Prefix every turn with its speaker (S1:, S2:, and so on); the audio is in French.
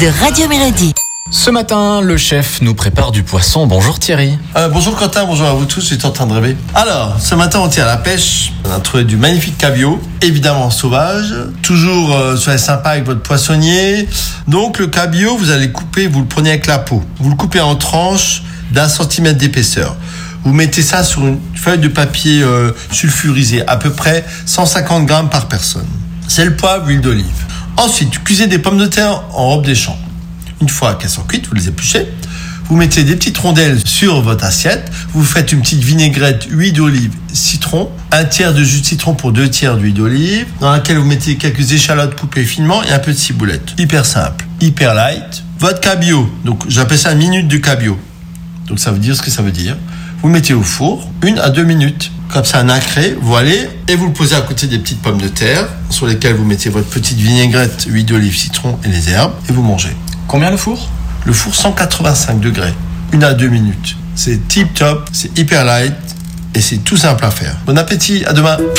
S1: de Radio Mélodie.
S2: Ce matin, le chef nous prépare du poisson. Bonjour Thierry.
S3: Euh, bonjour Quentin, bonjour à vous tous, j'étais en train de rêver. Alors, ce matin on tient à la pêche, on a trouvé du magnifique cabillaud, évidemment sauvage, toujours euh, soyez sympa avec votre poissonnier. Donc le cabillaud, vous allez couper, vous le prenez avec la peau, vous le coupez en tranches d'un centimètre d'épaisseur. Vous mettez ça sur une feuille de papier euh, sulfurisé, à peu près 150 grammes par personne. Sel, poivre, huile d'olive. Ensuite, cuisez des pommes de terre en robe des champs. Une fois qu'elles sont cuites, vous les épluchez. Vous mettez des petites rondelles sur votre assiette. Vous faites une petite vinaigrette, huile d'olive, citron, un tiers de jus de citron pour deux tiers d'huile d'olive, dans laquelle vous mettez quelques échalotes coupées finement et un peu de ciboulette. Hyper simple, hyper light. Votre cabillaud, donc j'appelle ça une minute du cabillaud. Donc ça veut dire ce que ça veut dire. Vous mettez au four, une à deux minutes. Comme ça, nacré, vous allez, et vous le posez à côté des petites pommes de terre, sur lesquelles vous mettez votre petite vinaigrette, huile d'olive, citron et les herbes, et vous mangez.
S2: Combien le four?
S3: Le four 185 degrés, une à deux minutes. C'est tip top, c'est hyper light et c'est tout simple à faire. Bon appétit, à demain.